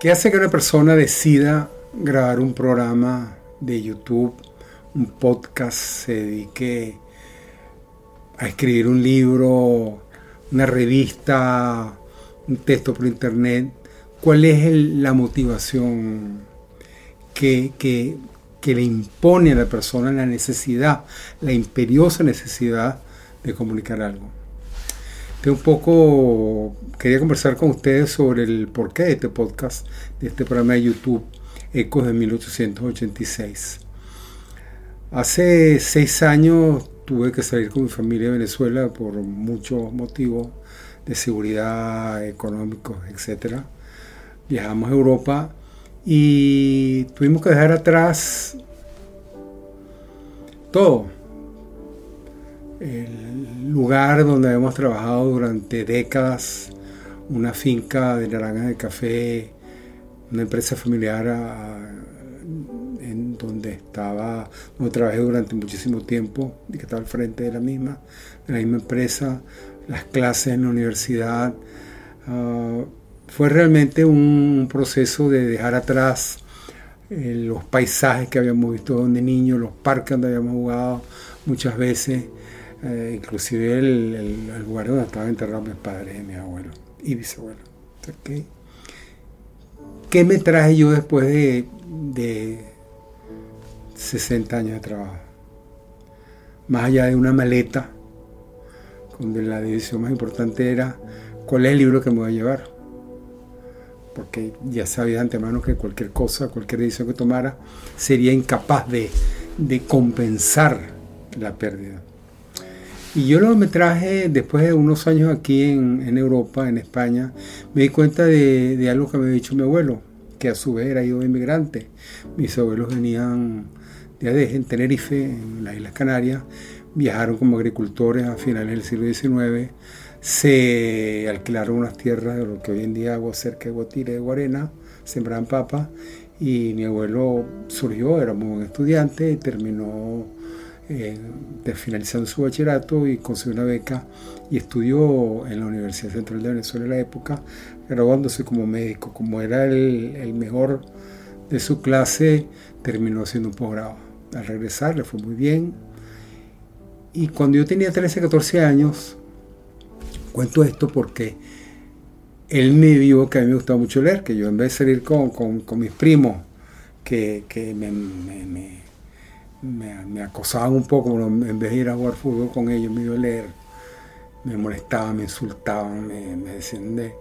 ¿Qué hace que una persona decida grabar un programa de YouTube, un podcast, se dedique a escribir un libro, una revista, un texto por internet? ¿Cuál es la motivación que, que, que le impone a la persona la necesidad, la imperiosa necesidad de comunicar algo? un poco, quería conversar con ustedes sobre el porqué de este podcast, de este programa de YouTube, Ecos de 1886. Hace seis años tuve que salir con mi familia de Venezuela por muchos motivos de seguridad, económicos, etc. Viajamos a Europa y tuvimos que dejar atrás todo el lugar donde hemos trabajado durante décadas, una finca de naranjas de café, una empresa familiar estaba, donde trabajé durante muchísimo tiempo y que estaba al frente de la misma, de la misma empresa, las clases en la universidad. Ah, fue realmente un proceso de dejar atrás eh, los paisajes que habíamos visto de niños, los parques donde habíamos jugado muchas veces, eh, inclusive el, lugar donde estaban enterrados mis padres y mis abuelos y bisabuelos. ¿Qué, me traje yo después de, de 60 años de trabajo? Más allá de una maleta, donde la decisión más importante era cuál es el libro que me voy a llevar. Porque ya sabía de antemano que cualquier cosa, cualquier decisión que tomara, sería incapaz de, compensar la pérdida. Y yo lo me traje después de unos años aquí en, Europa, en España, me di cuenta de, algo que me había dicho mi abuelo, que a su vez era yo inmigrante. Mis abuelos venían de en Tenerife, en las Islas Canarias, viajaron como agricultores a finales del siglo XIX, se alquilaron unas tierras de lo que hoy en día hago cerca de Guatire de Guarena, sembraban papas, y mi abuelo surgió, era muy buen estudiante y terminó eh, finalizando su bachillerato y consiguió una beca y estudió en la Universidad Central de Venezuela en la época, graduándose como médico. Como era el, mejor de su clase, terminó haciendo un posgrado. Al regresar le fue muy bien. Y cuando yo tenía 13, 14 años, cuento esto porque él me vio que a mí me gustaba mucho leer, que yo en vez de salir con, mis primos, que, me me, acosaban un poco, en vez de ir a jugar fútbol con ellos, me iba a leer, me molestaban, me insultaban, me, decían de,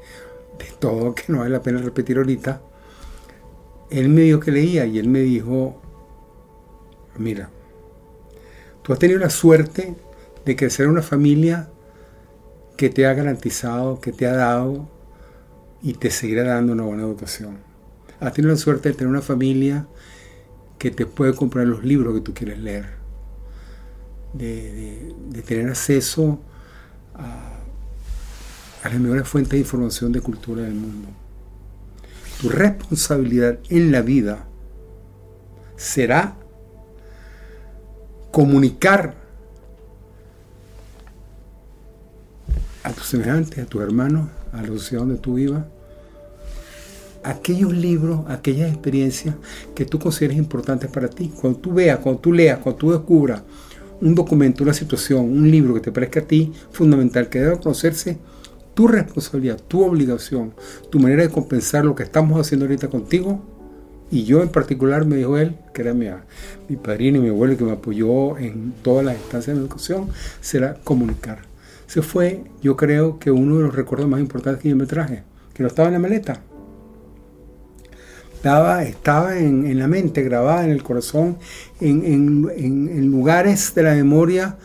todo que no vale la pena repetir ahorita. Él me dijo que leía y él me dijo, mira, tú has tenido la suerte de crecer en una familia que te ha garantizado, que te ha dado y te seguirá dando una buena educación. Has tenido la suerte de tener una familia que te puede comprar los libros que tú quieres leer, de, tener acceso a, las mejores fuentes de información de cultura del mundo. Tu responsabilidad en la vida será comunicar a tus semejantes, a tus hermanos, a la sociedad donde tú vivas, aquellos libros, aquellas experiencias que tú consideres importantes para ti. Cuando tú veas, cuando tú leas, cuando tú descubras un documento, una situación, un libro que te parezca a ti fundamental, que debe conocerse, tu responsabilidad, tu obligación, tu manera de compensar lo que estamos haciendo ahorita contigo. Y yo en particular, me dijo él, que era mi, mi padrino y mi abuelo que me apoyó en todas las instancias de educación, será comunicar. Ese fue, yo creo que uno de los recuerdos más importantes que yo me traje, que no estaba en la maleta estaba, estaba en, la mente, grabada en el corazón, en, lugares de la memoria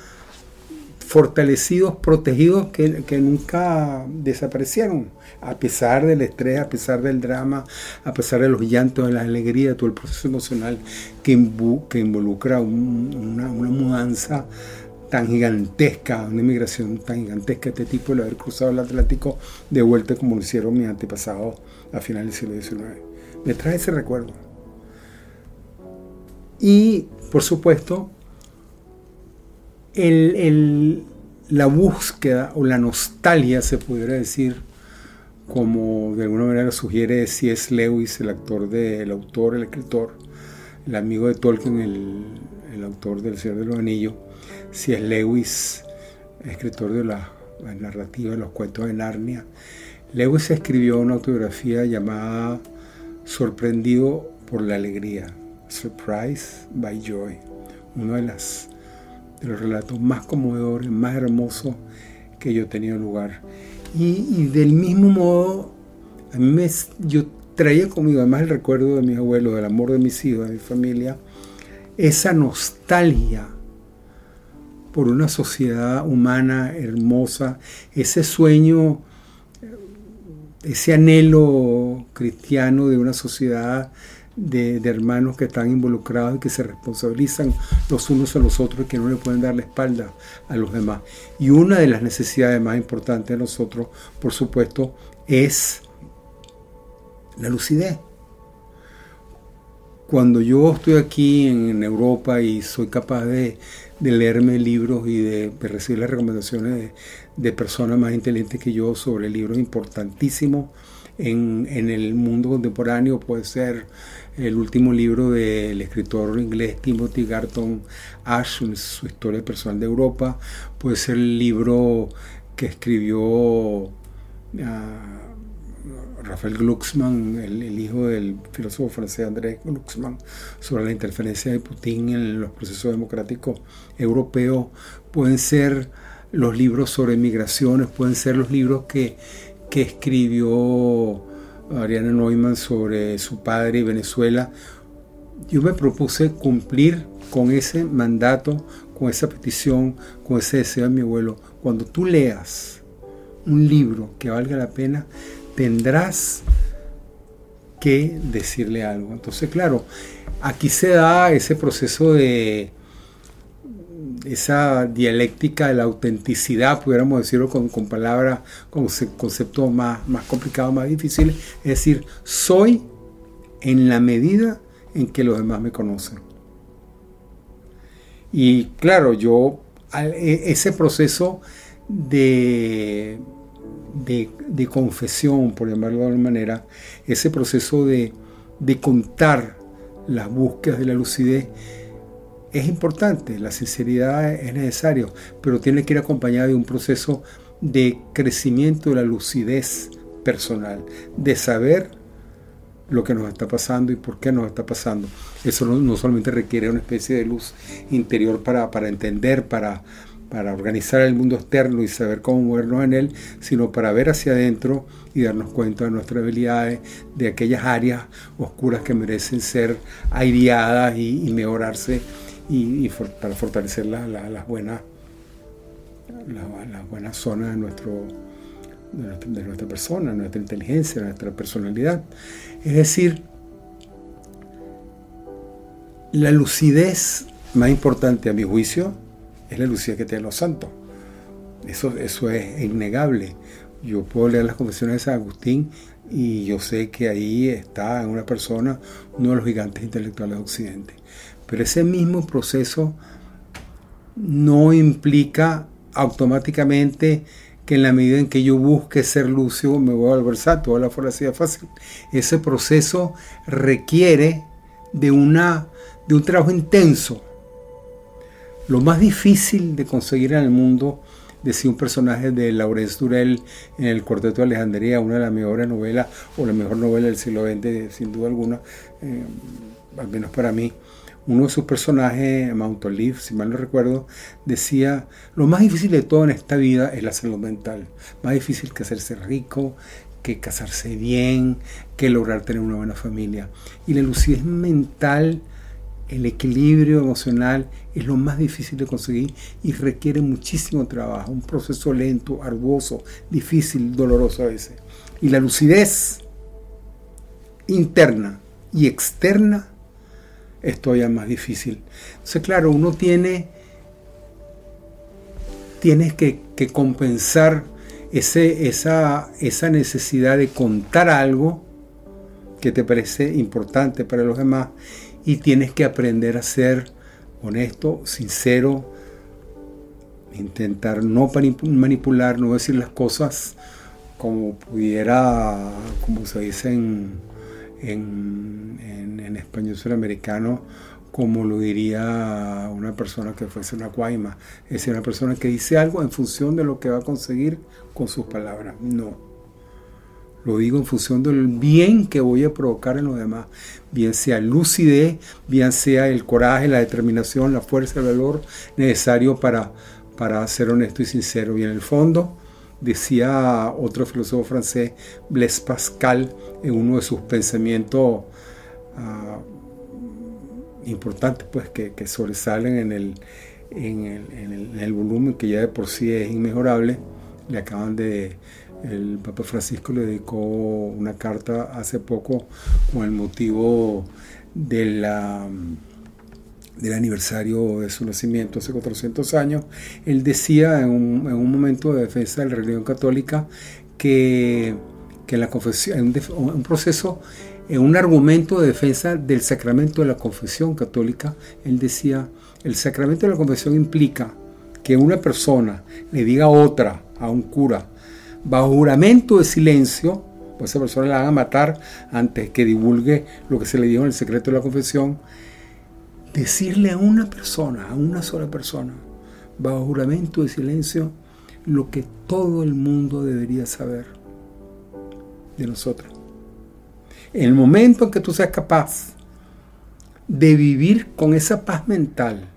fortalecidos, protegidos, que, nunca desaparecieron, a pesar del estrés, a pesar del drama, a pesar de los llantos, de la alegría, todo el proceso emocional que, involucra una, mudanza tan gigantesca, una inmigración tan gigantesca, este tipo, el haber cruzado el Atlántico de vuelta como lo hicieron mis antepasados a finales del siglo XIX. Me trae ese recuerdo. Y, por supuesto, la búsqueda o la nostalgia, se pudiera decir, como de alguna manera sugiere C.S. Lewis, el actor del autor, el escritor, el amigo de Tolkien, el, el autor del Señor de los Anillos, C.S. Lewis, escritor de la, narrativa de los cuentos de Narnia. Lewis escribió una autobiografía llamada Sorprendido por la alegría, Surprise by Joy, uno de, las, de los relatos más conmovedores, más hermosos que yo he tenido lugar. Y, y, del mismo modo, a mí me, yo traía conmigo, además el recuerdo de mis abuelos, del amor de mis hijos, de mi familia, esa nostalgia por una sociedad humana hermosa, ese sueño, ese anhelo cristiano de una sociedad de, hermanos que están involucrados y que se responsabilizan los unos a los otros y que no le pueden dar la espalda a los demás. Y una de las necesidades más importantes de nosotros, por supuesto, es la lucidez. Cuando yo estoy aquí en Europa y soy capaz de de leerme libros y de, recibir las recomendaciones de, personas más inteligentes que yo sobre libros importantísimos en, el mundo contemporáneo. Puede ser el último libro del escritor inglés Timothy Garton Ash, su historia personal de Europa. Puede ser el libro que escribió... Ah, Rafael Glucksmann, el, hijo del filósofo francés André Glucksmann, sobre la interferencia de Putin en los procesos democráticos europeos, pueden ser los libros sobre migraciones, pueden ser los libros que, que escribió Ariana Neumann sobre su padre y Venezuela. Yo me propuse cumplir con ese mandato, con esa petición, con ese deseo de mi abuelo. Cuando tú leas un libro que valga la pena, tendrás que decirle algo. Entonces, claro, aquí se da ese proceso de esa dialéctica de la autenticidad, pudiéramos decirlo con, palabras, con conceptos más, más complicados, más difíciles. Es decir, soy en la medida en que los demás me conocen. Y claro, yo, e, ese proceso de de, confesión, por llamarlo de alguna manera, ese proceso de, contar las búsquedas de la lucidez, es importante, la sinceridad es necesario, pero tiene que ir acompañada de un proceso de crecimiento de la lucidez personal, de saber lo que nos está pasando y por qué nos está pasando. Eso no, solamente requiere una especie de luz interior para, para entender, para, para organizar el mundo externo y saber cómo movernos en él, sino para ver hacia adentro y darnos cuenta de nuestras habilidades, de aquellas áreas oscuras que merecen ser aireadas y, mejorarse y, para fortalecer las buenas las buenas zonas de, nuestro, de nuestra persona, nuestra inteligencia, nuestra personalidad. Es decir, la lucidez más importante a mi juicio es la lucidez que tienen los santos. Eso, eso es innegable. Yo puedo leer las confesiones de San Agustín y yo sé que ahí está en una persona uno de los gigantes intelectuales de Occidente. Pero ese mismo proceso no implica automáticamente que en la medida en que yo busque ser lucio me voy a volver santo o la así fácil. Ese proceso requiere de, una, de un trabajo intenso lo más difícil de conseguir en el mundo, decía un personaje de Laurence Durel en el Cuarteto de Alejandría, una de las mejores novelas, o la mejor novela del siglo XX, sin duda alguna, eh, al menos para mí. Uno de sus personajes, Mount Olive, si mal no recuerdo, decía, lo más difícil de todo en esta vida es la salud mental. Más difícil que hacerse rico, que casarse bien, que lograr tener una buena familia. Y la lucidez mental el equilibrio emocional es lo más difícil de conseguir y requiere muchísimo trabajo, un proceso lento, arduoso, difícil, doloroso a veces. Y la lucidez interna y externa es todavía más difícil. Entonces, claro, uno tiene, tienes que, compensar ese, esa, esa necesidad de contar algo que te parece importante para los demás y tienes que aprender a ser honesto, sincero, intentar no manipular, no decir las cosas como pudiera, como se dice en, español suramericano, como lo diría una persona que fuese una guayma, es decir, una persona que dice algo en función de lo que va a conseguir con sus palabras. No lo digo en función del bien que voy a provocar en los demás. Bien sea lucidez, bien sea el coraje, la determinación, la fuerza, el valor necesario para, para ser honesto y sincero. Y en el fondo, decía otro filósofo francés, Blaise Pascal, en uno de sus pensamientos uh, importantes, pues que, sobresalen en el, en en el volumen que ya de por sí es inmejorable, le acaban de el Papa Francisco le dedicó una carta hace poco con el motivo de la, del aniversario de su nacimiento hace 400 años. Él decía en un, en un momento de defensa de la religión católica que, que la confesión, un, proceso, un argumento de defensa del sacramento de la confesión católica, él decía, el sacramento de la confesión implica que una persona le diga a otra, a un cura, bajo juramento de silencio, pues esa persona la van a matar antes que divulgue lo que se le dijo en el secreto de la confesión, decirle a una persona, a una sola persona, bajo juramento de silencio, lo que todo el mundo debería saber de nosotros. En el momento en que tú seas capaz de vivir con esa paz mental,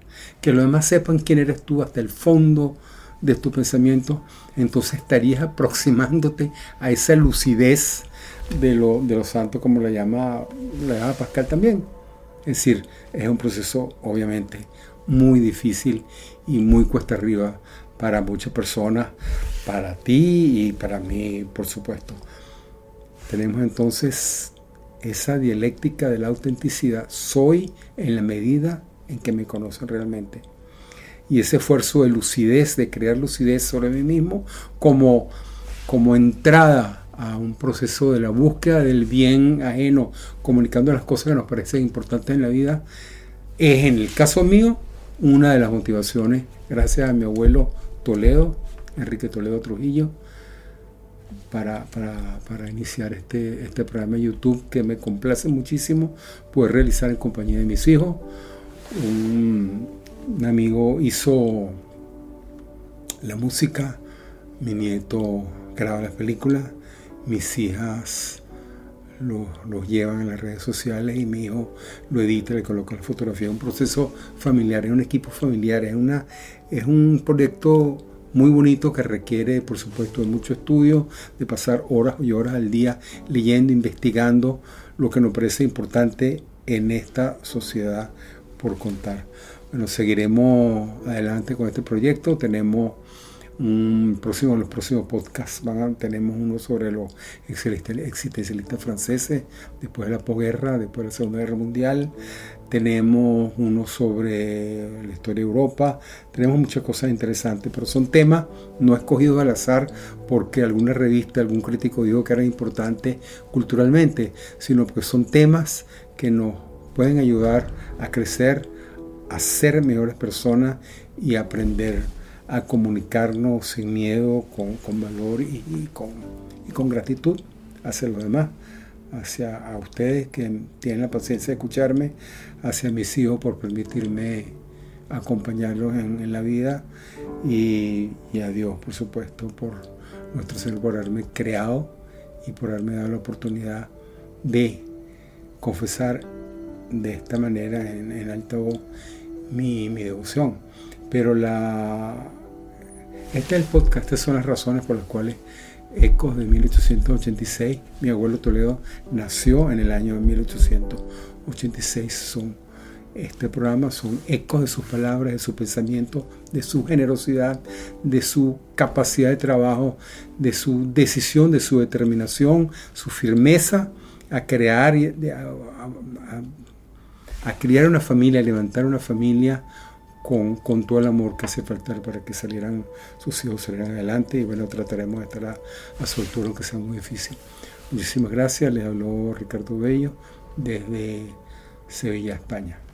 que los demás sepan quién eres tú hasta el fondo de tu pensamiento, entonces estarías aproximándote a esa lucidez de, lo, de los santos, como la la llama Pascal también. Es decir, es un proceso obviamente muy difícil y muy cuesta arriba para muchas personas, para ti y para mí, por supuesto. Tenemos entonces esa dialéctica de la autenticidad. Soy en la medida en que me conocen realmente y ese esfuerzo de lucidez, de crear lucidez sobre mí mismo, como, como entrada a un proceso de la búsqueda del bien ajeno, comunicando las cosas que nos parecen importantes en la vida, es en el caso mío una de las motivaciones, gracias a mi abuelo Toledo, Enrique Toledo Trujillo, para, para, iniciar este, este programa de YouTube que me complace muchísimo poder realizar en compañía de mis hijos. Un, un amigo hizo la música, mi nieto graba las películas, mis hijas los llevan a las redes sociales y mi hijo lo edita, le coloca la fotografía. Es un proceso familiar, es un equipo familiar, es, una, es un proyecto muy bonito que requiere, por supuesto, de mucho estudio, de pasar horas y horas al día leyendo, investigando lo que nos parece importante en esta sociedad por contar. Bueno, seguiremos adelante con este proyecto. Tenemos un próximo, los próximos podcasts van tenemos uno sobre los existencialistas franceses después de la posguerra, después de la Segunda Guerra Mundial. Tenemos uno sobre la historia de Europa. Tenemos muchas cosas interesantes, pero son temas no escogidos al azar porque alguna revista, algún crítico dijo que eran importantes culturalmente, sino porque son temas que nos pueden ayudar a crecer a ser mejores personas y aprender a comunicarnos sin miedo, con, valor y, con, con, gratitud hacia los demás, hacia a ustedes que tienen la paciencia de escucharme, hacia mis hijos por permitirme acompañarlos en, la vida y, y, a Dios, por supuesto, por nuestro Señor, por haberme creado y por haberme dado la oportunidad de confesar de esta manera en, en alta voz mi, devoción. Pero la, este es el podcast, estas son las razones por las cuales Ecos de 1886, mi abuelo Toledo nació en el año 1886, son este programa son ecos de sus palabras, de su pensamiento, de su generosidad, de su capacidad de trabajo, de su decisión, de su determinación, su firmeza a crear, a, una familia, a levantar una familia con, con, todo el amor que hace falta para que salieran sus hijos salieran adelante y bueno, trataremos de estar a, a su altura aunque sea muy difícil. Muchísimas gracias, les habló Ricardo Bello desde Sevilla, España.